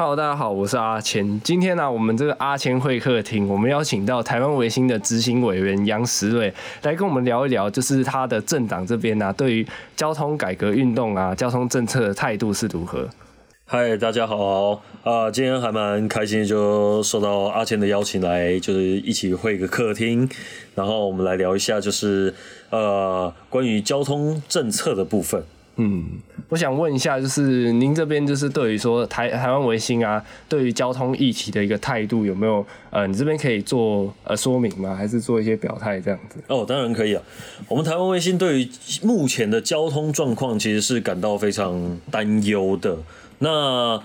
Hello，大家好，我是阿谦。今天呢，我们这个阿谦会客厅，我们邀请到台湾维新的执行委员杨石瑞来跟我们聊一聊，就是他的政党这边呢，对于交通改革运动啊、交通政策的态度是如何。嗨，大家好啊！今天还蛮开心，就受到阿谦的邀请来，就是一起会个客厅，然后我们来聊一下，就是呃，关于交通政策的部分。嗯，我想问一下，就是您这边就是对于说台台湾维新啊，对于交通议题的一个态度有没有？呃，你这边可以做呃说明吗？还是做一些表态这样子？哦，当然可以啊。我们台湾卫星对于目前的交通状况其实是感到非常担忧的。那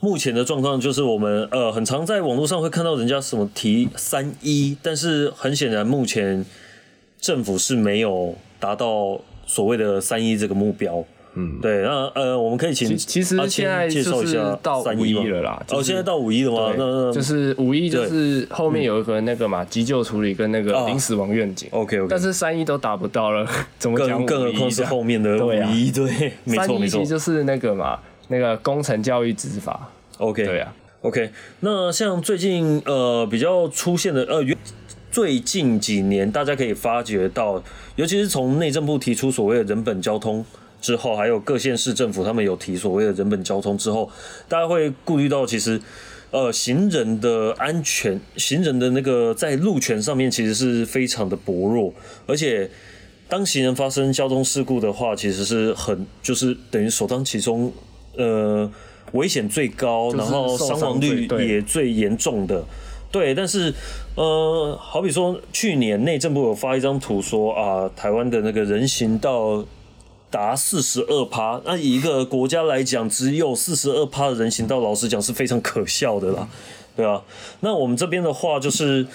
目前的状况就是我们呃，很常在网络上会看到人家什么提三一，但是很显然目前政府是没有达到。所谓的三一这个目标，嗯，对，那呃，我们可以请其实现在就是到五一了啦，哦，现在到五一了吗？那就是五一就是后面有一个那个嘛急救处理跟那个零死亡愿景，OK OK，但是三一都达不到了，怎么讲？更何况是后面的五一，对，三一其实就是那个嘛，那个工程教育执法，OK，对啊，OK，那像最近呃比较出现的呃。最近几年，大家可以发觉到，尤其是从内政部提出所谓的人本交通之后，还有各县市政府他们有提所谓的人本交通之后，大家会顾虑到，其实，呃，行人的安全，行人的那个在路权上面其实是非常的薄弱，而且当行人发生交通事故的话，其实是很就是等于首当其冲，呃，危险最高，然后伤亡率也最严重的。对，但是，呃，好比说，去年内政部有发一张图说啊，台湾的那个人行道达四十二趴，那以一个国家来讲，只有四十二趴的人行道，老实讲是非常可笑的啦，对啊。那我们这边的话，就是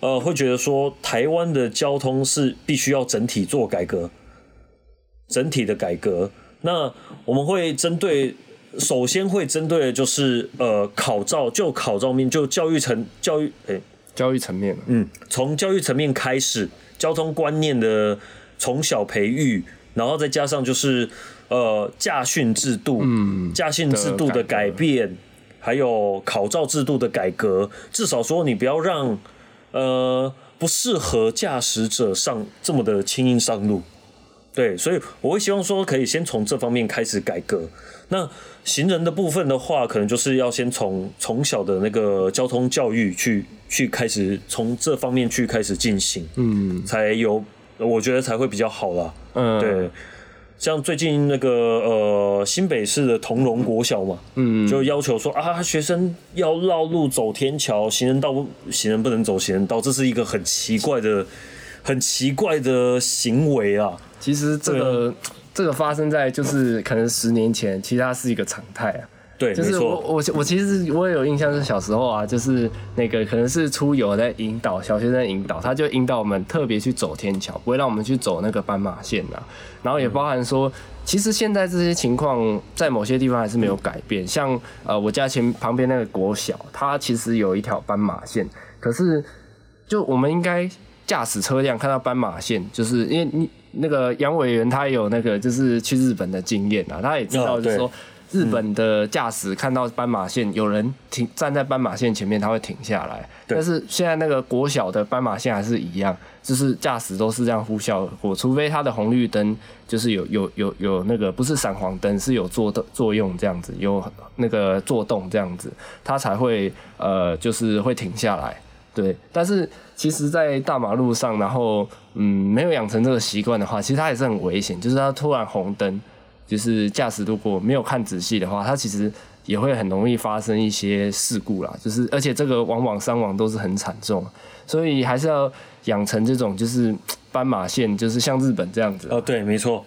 呃，会觉得说，台湾的交通是必须要整体做改革，整体的改革。那我们会针对。首先会针对的就是呃考照，就考照面就教育层教育诶教育层面，嗯，从教育层面开始，交通观念的从小培育，然后再加上就是呃驾训制度，嗯，驾训制度的改变，还有考照制度的改革，至少说你不要让呃不适合驾驶者上这么的轻易上路，对，所以我会希望说可以先从这方面开始改革。那行人的部分的话，可能就是要先从从小的那个交通教育去去开始，从这方面去开始进行，嗯，才有我觉得才会比较好啦。嗯，对，像最近那个呃新北市的同荣国小嘛，嗯，就要求说啊学生要绕路走天桥，行人道行人不能走行人道，这是一个很奇怪的很奇怪的行为啊。其实这个。这个发生在就是可能十年前，其实它是一个常态啊。对，就是我我我其实我也有印象，是小时候啊，就是那个可能是出游在引导，小学生引导，他就引导我们特别去走天桥，不会让我们去走那个斑马线啊。然后也包含说，其实现在这些情况在某些地方还是没有改变。像呃我家前旁边那个国小，它其实有一条斑马线，可是就我们应该驾驶车辆看到斑马线，就是因为你。那个杨委员他有那个就是去日本的经验啊，他也知道就是说日本的驾驶看到斑马线有人停站在斑马线前面他会停下来，但是现在那个国小的斑马线还是一样，就是驾驶都是这样呼啸而过，除非它的红绿灯就是有有有有那个不是闪黄灯是有作的作用这样子，有那个作动这样子，它才会呃就是会停下来。对，但是其实，在大马路上，然后嗯，没有养成这个习惯的话，其实它也是很危险。就是它突然红灯，就是驾驶如果没有看仔细的话，它其实也会很容易发生一些事故啦。就是而且这个往往伤亡都是很惨重，所以还是要养成这种就是 斑马线，就是像日本这样子。哦，对，没错。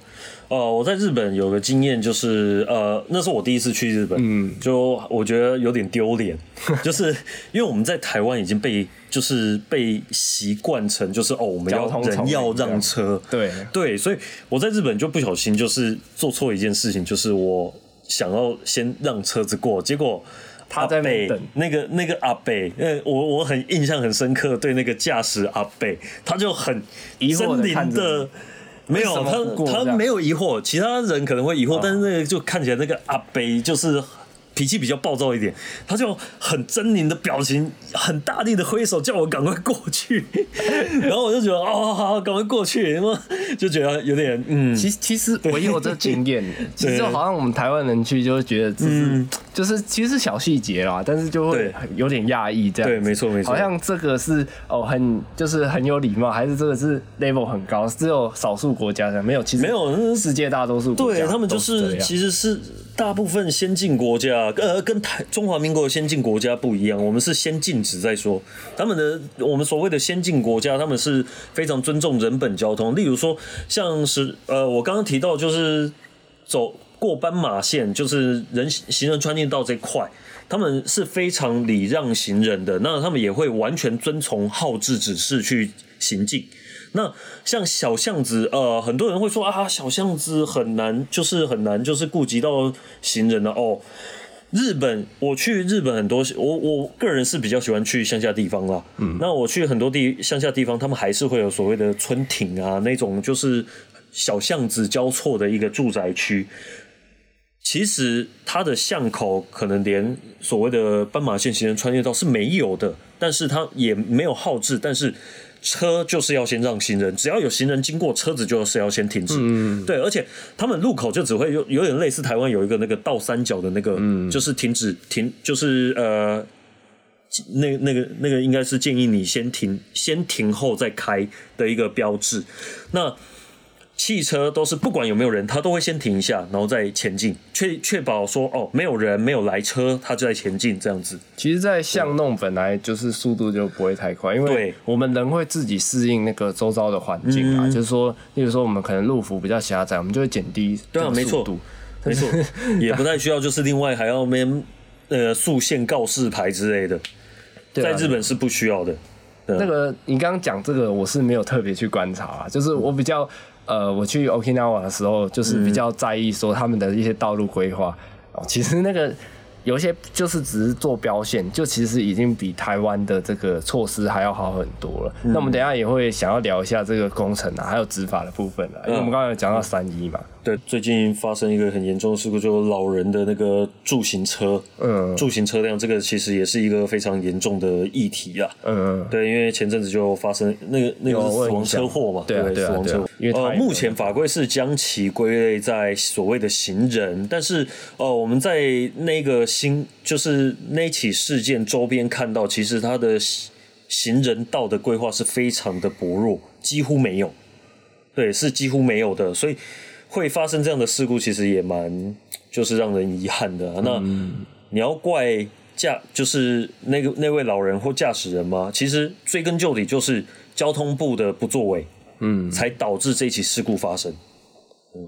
哦，我在日本有个经验，就是呃，那是我第一次去日本，嗯，就我觉得有点丢脸，就是因为我们在台湾已经被就是被习惯成就是哦，我们要人要让车，对。对，所以我在日本就不小心就是做错一件事情，就是我想要先让车子过，结果他在那等。那个那个阿北，呃，我我很印象很深刻，对那个驾驶阿北，他就很疑惑的。没有他，他没有疑惑，其他人可能会疑惑，但是那个就看起来那个阿北就是脾气比较暴躁一点，他就很狰狞的表情，很大力的挥手叫我赶快过去，然后我就觉得哦，好好，赶快过去，因为就觉得有点嗯，其实其实我也有这经验，其实就好像我们台湾人去就会觉得这是、就是其实是小细节啦，但是就会有点讶异这样。子。对没错没错。好像这个是哦很就是很有礼貌，还是这个是 level 很高，只有少数国家这样没有，其实没有世界大多数国家对他们就是其实是大部分先进国家，呃，跟台中华民国的先进国家不一样，我们是先禁止再说。他们的我们所谓的先进国家，他们是非常尊重人本交通。例如说，像是呃，我刚刚提到就是走过斑马线，就是人行人穿越道这块。他们是非常礼让行人的，那他们也会完全遵从号志指示去行进。那像小巷子，呃，很多人会说啊，小巷子很难，就是很难，就是顾及到行人的哦。日本，我去日本很多，我我个人是比较喜欢去乡下地方啦。嗯，那我去很多地乡下地方，他们还是会有所谓的村町啊，那种就是小巷子交错的一个住宅区。其实它的巷口可能连所谓的斑马线行人穿越道是没有的，但是它也没有号志，但是车就是要先让行人，只要有行人经过，车子就是要先停止。嗯，对，而且他们路口就只会有有点类似台湾有一个那个倒三角的那个，就是停止停，就是呃。那那个那个应该是建议你先停，先停后再开的一个标志。那汽车都是不管有没有人，它都会先停一下，然后再前进，确确保说哦没有人没有来车，它就在前进这样子。其实，在巷弄本来就是速度就不会太快，因为我们人会自己适应那个周遭的环境啊，就是说，例如说我们可能路幅比较狭窄，我们就会减低对啊，没错没错，也不太需要，就是另外还要面呃竖线告示牌之类的，在日本是不需要的。那个你刚刚讲这个，我是没有特别去观察啊，就是我比较呃，我去 Okinawa 的时候，就是比较在意说他们的一些道路规划哦，其实那个。有一些就是只是做标线，就其实已经比台湾的这个措施还要好很多了。那我们等一下也会想要聊一下这个工程啊，还有执法的部分啊，因为我们刚才有讲到三一嘛，对，最近发生一个很严重的事故，就是老人的那个助行车，嗯。助行车辆，这个其实也是一个非常严重的议题啊。嗯。嗯，对，因为前阵子就发生那个那个死亡车祸嘛，对啊对啊死亡车祸。对啊。因为呃，目前法规是将其归类在所谓的行人，但是呃，我们在那个新就是那起事件周边看到，其实它的行行人道的规划是非常的薄弱，几乎没有。对，是几乎没有的，所以会发生这样的事故，其实也蛮就是让人遗憾的啊、那你要怪驾就是那个那位老人或驾驶人吗？其实追根究底就是交通部的不作为，嗯，才导致这起事故发生。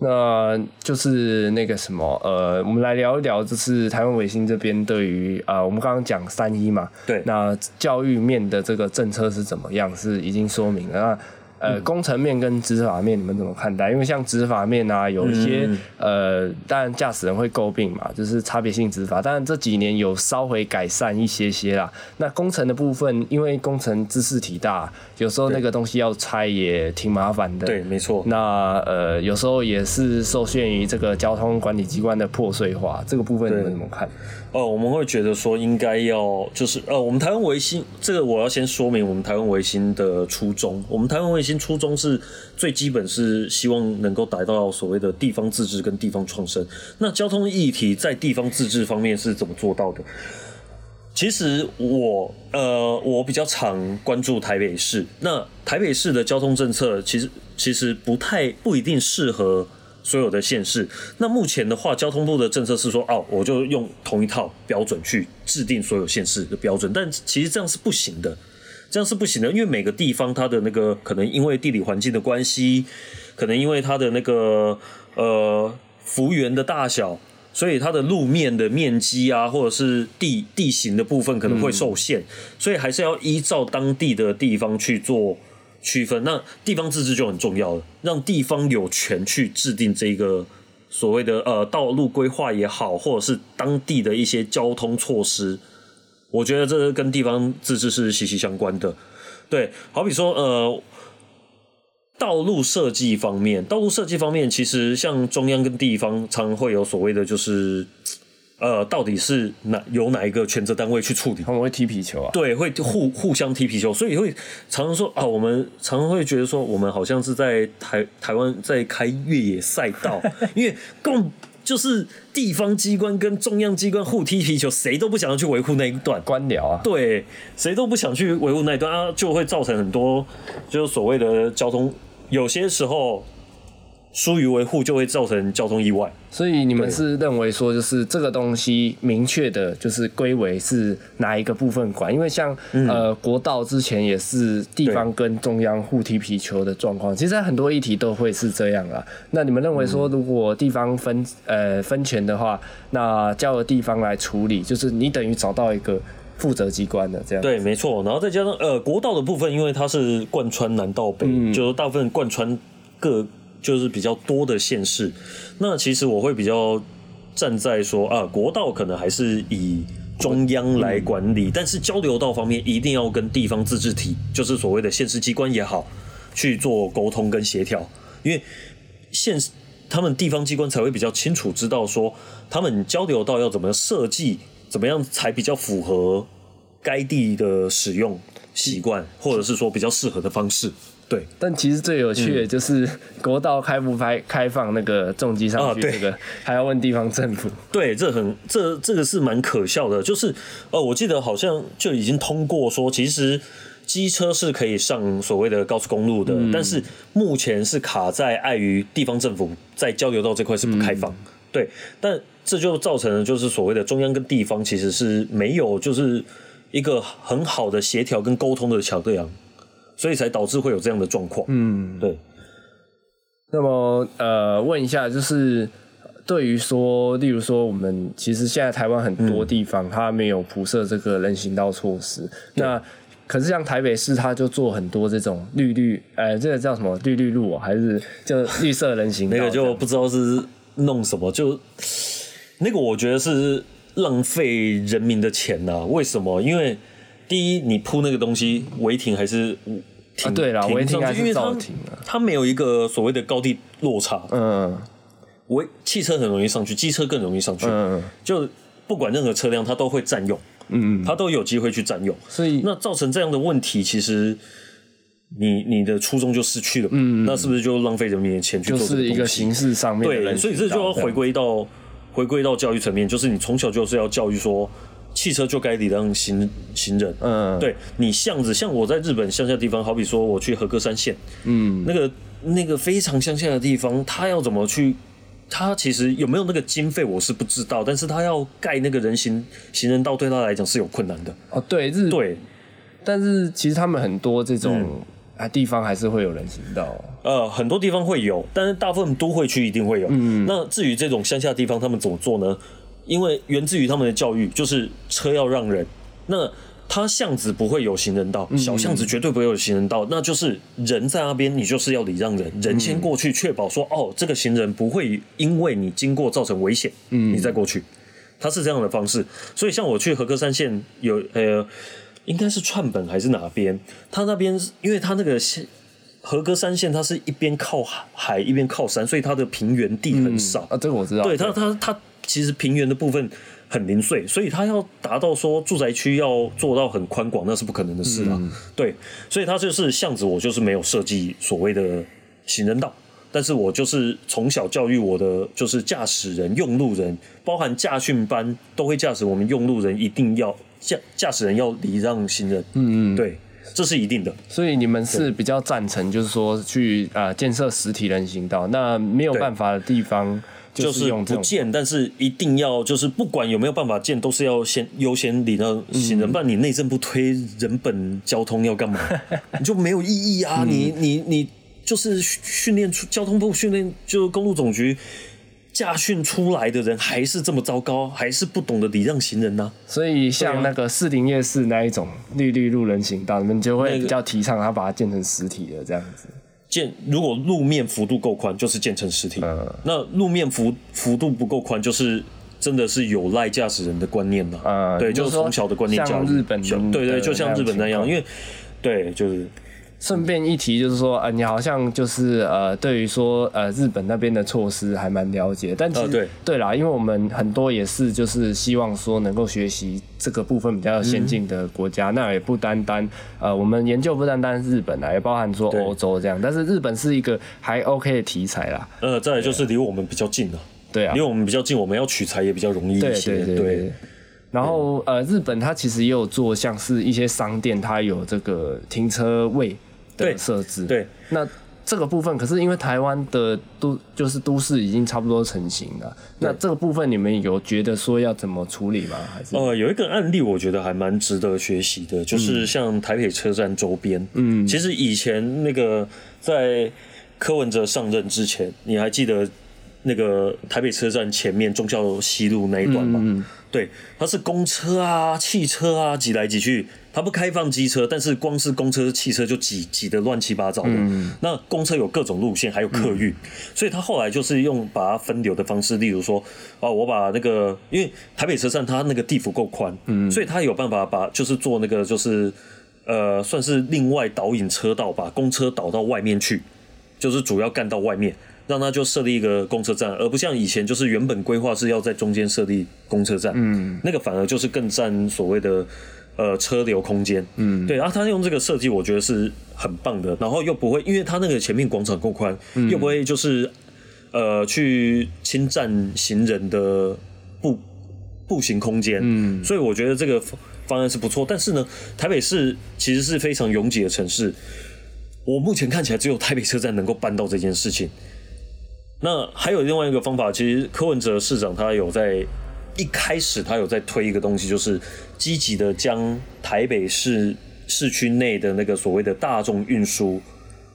那就是那个什么，呃，我们来聊一聊，就是台湾卫星这边对于啊、呃我们刚刚讲三一嘛，对那教育面的这个政策是怎么样？是已经说明了。那呃，工程面跟执法面你们怎么看待？因为像执法面啊，有一些、呃，当然驾驶人会诟病嘛，就是差别性执法，当然这几年有稍微改善一些些啦。那工程的部分，因为工程知识体大，有时候那个东西要拆也挺麻烦的。对，没错。那呃，有时候也是受限于这个交通管理机关的破碎化，这个部分你们怎么看？呃，我们会觉得说应该要就是呃，我们台湾维新这个我要先说明我们台湾维新的初衷。我们台湾维新初衷是最基本是希望能够达到所谓的地方自治跟地方创生。那交通议题在地方自治方面是怎么做到的？其实我呃，我比较常关注台北市。那台北市的交通政策其实其实不太不一定适合所有的县市。那目前的话，交通部的政策是说，哦，我就用同一套标准去制定所有县市的标准，但其实这样是不行的。这样是不行的，因为每个地方它的那个可能因为地理环境的关系，可能因为它的那个呃幅员的大小，所以它的路面的面积啊，或者是地地形的部分可能会受限，所以还是要依照当地的地方去做区分。那地方自治就很重要了，让地方有权去制定这个所谓的呃道路规划也好，或者是当地的一些交通措施。我觉得这跟地方自治是息息相关的。对，好比说，呃，道路设计方面，道路设计方面，其实像中央跟地方常会有所谓的就是呃，到底是哪由哪一个权责单位去处理？他们会踢皮球啊？对，会互互相踢皮球，所以会常常说啊，我们常常会觉得说，我们好像是在台台湾在开越野赛道，因为根本就是地方机关跟中央机关互踢皮球，谁都不想要去维护那一段。官僚啊，对，谁都不想去维护那一段啊，就会造成很多就是所谓的交通，有些时候疏于维护就会造成交通意外。所以你们是认为说，就是这个东西明确的，就是归为是哪一个部分管？因为像、呃国道之前也是地方跟中央互踢皮球的状况，其实很多议题都会是这样啊。那你们认为说，如果地方分呃分权的话，那交由地方来处理，就是你等于找到一个负责机关的这样。对，没错。然后再加上呃，国道的部分，因为它是贯穿南到北，就是大部分贯穿各就是比较多的县市。那其实我会比较站在说啊，国道可能还是以中央来管理，但是交流道方面一定要跟地方自治体，就是所谓的县市机关也好，去做沟通跟协调，因为县他们地方机关才会比较清楚知道说，他们交流道要怎么设计，怎么样才比较符合该地的使用习惯，或者是说比较适合的方式。对，但其实最有趣的就是国道开不开开放那个重机上去，这个还要问地方政府。对，这很这这个是蛮可笑的，就是呃，我记得好像就已经通过说，其实机车是可以上所谓的高速公路的，但是目前是卡在碍于地方政府在交流道这块是不开放，对，但这就造成了就是所谓的中央跟地方其实是没有就是一个很好的协调跟沟通的桥梁，所以才导致会有这样的状况，嗯，对。那么呃，问一下，就是对于说，例如说，我们其实现在台湾很多地方它没有铺设这个人行道措施，那可是像台北市，它就做很多这种绿绿，呃，这个叫什么绿绿路、哦，还是就绿色人行道那？个就不知道是弄什么，就那个我觉得是浪费人民的钱呐、为什么？因为第一，你铺那个东西违停还是停？啊对啦停违停还是上去因为它照停啊。它没有一个所谓的高低落差，嗯。违汽车很容易上去，机车更容易上去，嗯，就不管任何车辆，它都会占用，嗯，它都有机会去占用。所以那造成这样的问题，其实你你的初衷就失去了，嗯，那是不是就浪费人民的钱去做这是一个形式上面对，所以这就要回归到回归到教育层面，就是你从小就是要教育说，汽车就该礼让行行人。嗯对你巷子，像我在日本乡下地方，好比说我去和歌山县，嗯那个那个非常乡下的地方，他要怎么去？他其实有没有那个经费，我是不知道，但是他要盖那个人行行人道，对他来讲是有困难的。哦对日对，但是其实他们很多这种嗯啊地方还是会有人行道哦。呃，很多地方会有，但是大部分都会区一定会有。嗯，那至于这种乡下地方，他们怎么做呢？因为源自于他们的教育，就是车要让人。那它巷子不会有行人道，小巷子绝对不会有行人道，那就是人在那边，你就是要礼让人，人先过去，确保说哦，这个行人不会因为你经过造成危险，嗯，你再过去。它是这样的方式，所以像我去和歌山县有呃，应该是串本还是哪边，它那边是因为它那个县和歌山县，它是一边靠海一边靠山，所以它的平原地很少。啊，这个我知道。对它，它它其实平原的部分很零碎，所以它要达到说住宅区要做到很宽广，那是不可能的事啊。对，所以它就是巷子，我就是没有设计所谓的行人道。但是我就是从小教育我的，就是驾驶人、用路人，包含驾训班都会驾驶我们用路人，一定要驾驾驶人要礼让行人。嗯嗯，对，这是一定的。所以你们是比较赞成，就是说去呃建设实体人行道，那没有办法的地方就是不建，但是一定要就是不管有没有办法建，都是要先优先礼让行人，不然你内政部推人本交通要干嘛？你就没有意义啊！你你你就是训训练出交通部训练，就公路总局驾训出来的人还是这么糟糕，还是不懂得礼让行人呢、所以像那个四林夜市那一种绿绿路人行道，你们就会比较提倡他把它建成实体的这样子。建如果路面幅度够宽，就是建成实体。嗯那路面幅幅度不够宽，就是真的是有赖驾驶人的观念了。嗯对，就是从小的观念教育。像日本小对对，就像日本那样，因为对，就是顺便一提，就是说，呃，你好像就是呃，对于说呃日本那边的措施还蛮了解，但其实、啊对对啦，因为我们很多也是就是希望说能够学习这个部分比较先进的国家，那也不单单呃我们研究不单单日本啦，也包含说对欧洲这样，但是日本是一个还 OK 的题材啦，呃，再来就是离我们比较近了，对啊离，我们比较近，我们要取材也比较容易一对些。对对对。然后呃，日本它其实也有做像是一些商店，它有这个停车位的对设置。对，那这个部分，可是因为台湾的都就是都市已经差不多成型了，那这个部分你们有觉得说要怎么处理吗？还是？呃，有一个案例我觉得还蛮值得学习的，就是像台北车站周边，嗯，其实以前那个在柯文哲上任之前，你还记得那个台北车站前面忠孝西路那一段吗？对，它是公车啊、汽车啊挤来挤去，它不开放机车，但是光是公车、汽车就挤挤得乱七八糟的。那公车有各种路线，还有客运，所以他后来就是用把它分流的方式，例如说，哦，我把那个，因为台北车站它那个地幅够宽，嗯，所以它有办法把就是做那个就是呃，算是另外导引车道，把公车导到外面去，就是主要干到外面。让他就设立一个公车站，而不像以前就是原本规划是要在中间设立公车站，嗯，那个反而就是更占所谓的呃车流空间，嗯，对，然后他用这个设计，我觉得是很棒的，然后又不会，因为他那个前面广场够宽，又不会就是呃去侵占行人的步步行空间，嗯，所以我觉得这个方方案是不错，但是呢，台北市其实是非常拥挤的城市，我目前看起来只有台北车站能够办到这件事情。那还有另外一个方法，其实柯文哲市长他有在一开始他有在推一个东西，就是积极的将台北市市区内的那个所谓的大众运输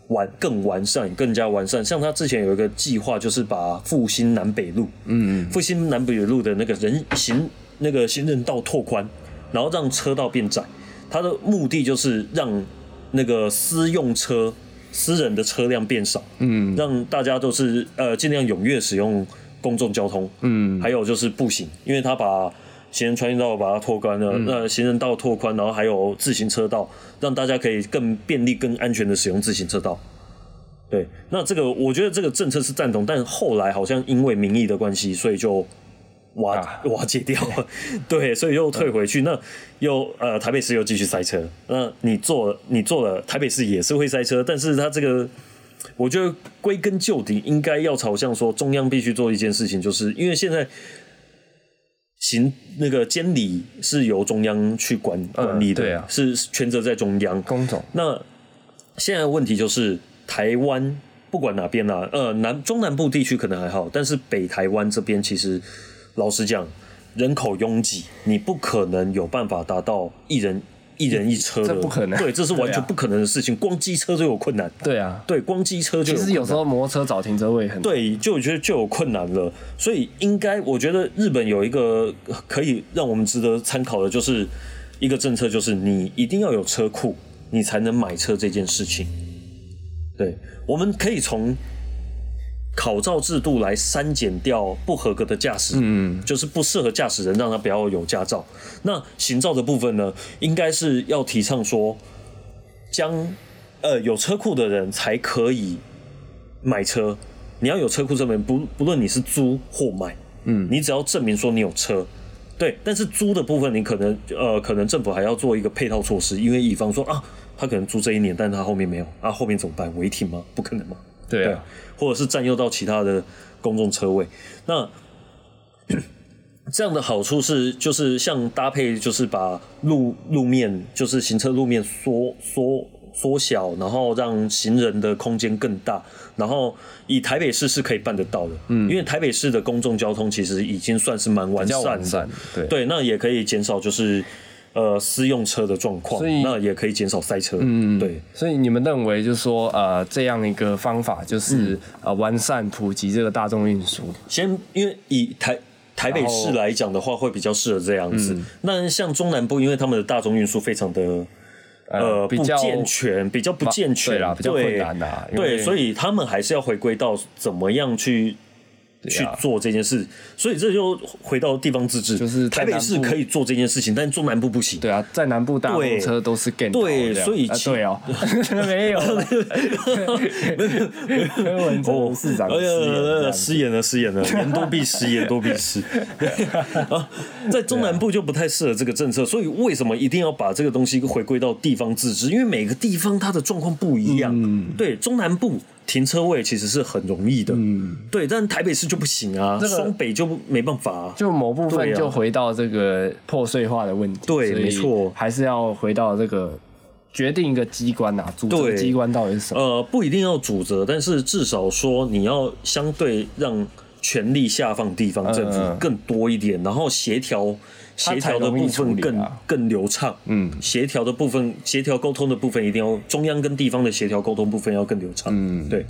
完更完善、更加完善。像他之前有一个计划，就是把复兴南北路，嗯，复兴南北路的那个人行那个行人道拓宽，然后让车道变窄。他的目的就是让那个私用车。私人的车辆变少，嗯，让大家都是呃尽量踊跃使用公众交通，嗯，还有就是步行，因为他把行人穿越道把它拓宽了，那、行人道拓宽，然后还有自行车道，让大家可以更便利、更安全的使用自行车道。对，那这个我觉得这个政策是赞同，但后来好像因为民意的关系，所以就瓦、啊。瓦解掉了，对，所以又退回去，那又呃台北市又继续塞车，那你做你做了台北市也是会塞车，但是它这个我觉得归根究底应该要朝向说中央必须做一件事情，就是因为现在行那个监理是由中央去管管理的，对啊是权责在中央，工总？那现在问题就是台湾不管哪边啦、呃南中南部地区可能还好，但是北台湾这边其实老实讲，人口拥挤，你不可能有办法达到一人一人一车的，这不可能。对，这是完全不可能的事情，光机车就有困难，对啊，对，光机车就有其实有时候摩托车找停车位很对，就我觉得就有困难了，所以应该我觉得日本有一个可以让我们值得参考的，就是一个政策，就是你一定要有车库，你才能买车这件事情。对，我们可以从考照制度来删减掉不合格的驾驶，嗯，就是不适合驾驶人，让他不要有驾照。那行照的部分呢，应该是要提倡说，将呃有车库的人才可以买车，你要有车库证明，不不论你是租或买，嗯，你只要证明说你有车，对。但是租的部分，你可能呃，可能政府还要做一个配套措施，因为以方说啊，他可能租这一年，但是他后面没有，啊，后面怎么办？违停吗？不可能嘛，对对啊，，或者是占用到其他的公众车位，那。这样的好处是，就是像搭配，就是把路路面，就是行车路面缩缩缩小，然后让行人的空间更大，然后以台北市是可以办得到的，嗯，因为台北市的公众交通其实已经算是蛮完善的，完善，对。对，那也可以减少就是呃私用车的状况，那也可以减少塞车，嗯，对，所以你们认为就是说，呃，这样一个方法就是、嗯。呃完善普及这个大众运输，先因为以台台北市来讲的话，会比较适合这样子。那像中南部，因为他们的大众运输非常的呃不比较健全，比较不健全，对啦比较困难啦因为对，所以他们还是要回归到怎么样去去做这件事，所以这就回到地方自治，就是台北市可以做这件事情，但中南部不行。对啊，在南部大货车都是 g a 对所以其啊对哦，没有，柯文哲市长哎失言这呀，样子。失言了，失言了，言多必失，言多必失。啊，在中南部就不太适合这个政策，所以为什么一定要把这个东西回归到地方自治？因为每个地方它的状况不一样。嗯。对，中南部停车位其实是很容易的，嗯，对，但台北市就不行啊，这个双北就没办法、啊。就某部分就回到这个破碎化的问题，对没错。还是要回到这个决定一个机关啊，组织对。机关到底是什么？呃，不一定要主责，但是至少说你要相对让权力下放地方政府更多一点，然后协调协调的部分更、啊更流畅。嗯，协调的部分，协调沟通的部分一定要中央跟地方的协调沟通部分要更流畅。嗯，对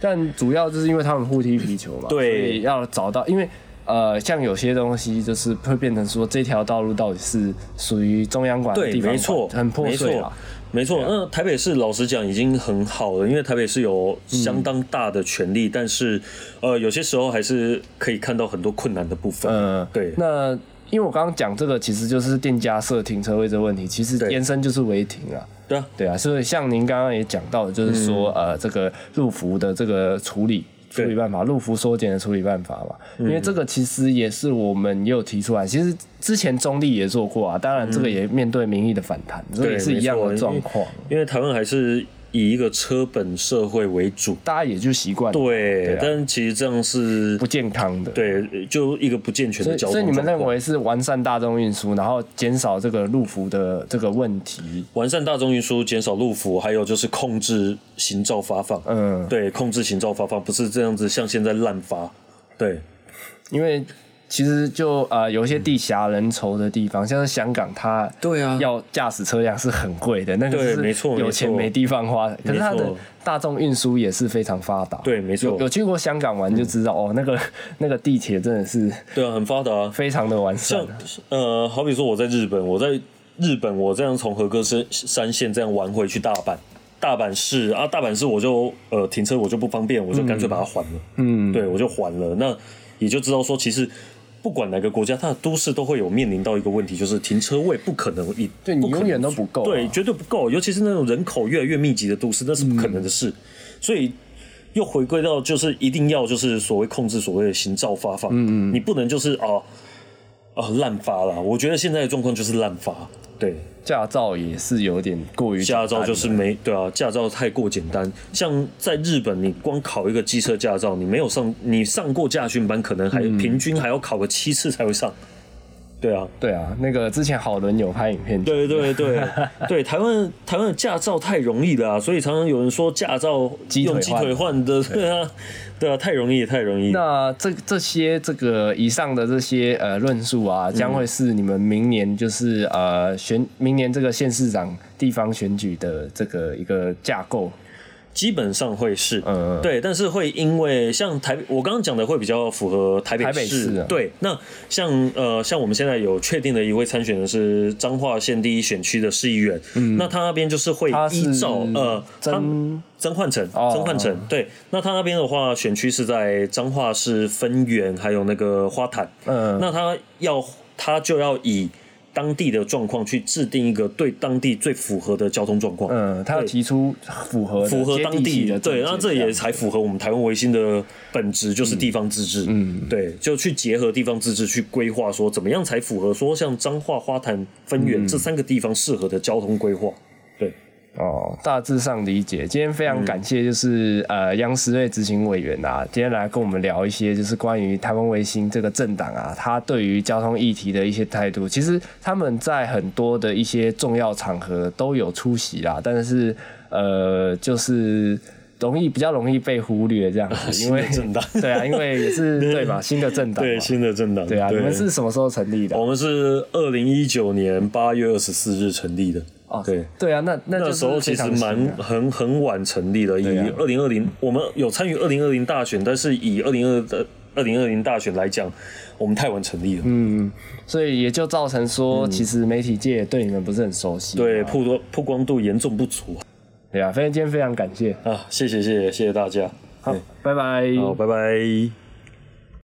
但主要就是因为他们互踢皮球嘛，对要找到，因为呃，像有些东西就是会变成说这条道路到底是属于中央管的对，地方没错，很破没错碎啊。。没错，那台北市老实讲已经很好了，因为台北市有相当大的权力，但是呃有些时候还是可以看到很多困难的部分。嗯，对那因为我刚刚讲这个其实就是店家设停车位这个问题，其实延伸就是违停啊。对啊，对啊，所以像您刚刚也讲到的，就是说、呃，这个入服的这个处理处理办法，路幅缩减的处理办法嘛，因为这个其实也是我们也有提出来，其实之前中立也做过啊，当然这个也面对民意的反弹，这也是一样的状况，因为台湾还是以一个车本社会为主。大家也就习惯对，但其实这样是不健康的。对，就一个不健全，的交通所以你们认为是完善大众运输，然后减少这个路幅的这个问题？完善大众运输、减少路幅，还有就是控制行照发放。嗯，对，控制行照发放，不是这样子像现在滥发。对，因为其实就呃有一些地狭人稠的地方，像是香港，它对啊要驾驶车辆是很贵的，那个是没错有钱没地方花。可是它的大众运输也是非常发达。对没错有有去过香港玩就知道、哦，那个 那个地铁真的是对啊，很发达啊。非常的完善像。呃，好比说我在日本，我在日本我这样从和歌山山线这样玩回去大阪，大阪市啊，大阪市我就呃停车我就不方便，我就干脆把它还了。嗯，对，我就还了。那也就知道说，其实不管哪个国家，它的都市都会有面临到一个问题，就是停车位不可能一，对你永远都不够啊对，绝对不够。尤其是那种人口越来越密集的都市，那是不可能的事。所以又回归到就是一定要就是所谓控制所谓的行照发放，嗯嗯，你不能就是啊啊滥发啦。我觉得现在的状况就是滥发，对。驾照也是有点过于驾照就是没对啊，驾照太过简单。像在日本，你光考一个机车驾照，你没有上，你上过驾训班，可能还、嗯平均还要考个七次才会上。对啊，对啊，那个之前好伦有拍影片，对对对。对，台湾台湾的驾照太容易了啊，所以常常有人说驾照用鸡腿换。换的，对啊，对。啊，太容易太容易。那这这些这个以上的这些呃论述啊，将会是你们明年就是呃选明年这个县市长地方选举的这个一个架构。基本上会是，嗯对，但是会因为像台，我刚刚讲的会比较符合台北市，台北市啊对。那像呃，像我们现在有确定的一位参选的是彰化县第一选区的市议员，那他那边就是会依照呃，他曾曾焕成，哦曾焕成，对。那他那边的话，选区是在彰化市分园，还有那个花坛，嗯，那他要他就要以当地的状况去制定一个对当地最符合的交通状况，嗯，他要提出符合的符合当地的地对，那这也才符合我们台湾维新的本质，就是地方自治。嗯，对，就去结合地方自治去规划，说怎么样才符合说像彰化、花坛、分嗯。园这三个地方适合的交通规划。哦，大致上理解。今天非常感谢，就是、呃央视瑞执行委员啊，今天来跟我们聊一些，就是关于台湾卫星这个政党啊，他对于交通议题的一些态度。其实他们在很多的一些重要场合都有出席啊，但是呃，就是。容易比较容易被忽略这样子，因为政党 对啊，因为也是 对嘛，新的政党嘛对，新的政党。对啊，你们是什么时候成立的？我们是二零一九年八月二十四日成立的。哦，对。对啊，那那那就是时候其实蛮很很晚成立的，以啊二零二零，我们有参与二零二零大选，但是以二零二的二零二零大选来讲，我们太晚成立了。嗯，所以也就造成说，其实媒体界也对你们不是很熟悉。对，曝光曝光度严重不足对啊，非常今天非常感谢，啊！谢谢谢谢谢谢大家，好，拜拜。好，拜拜。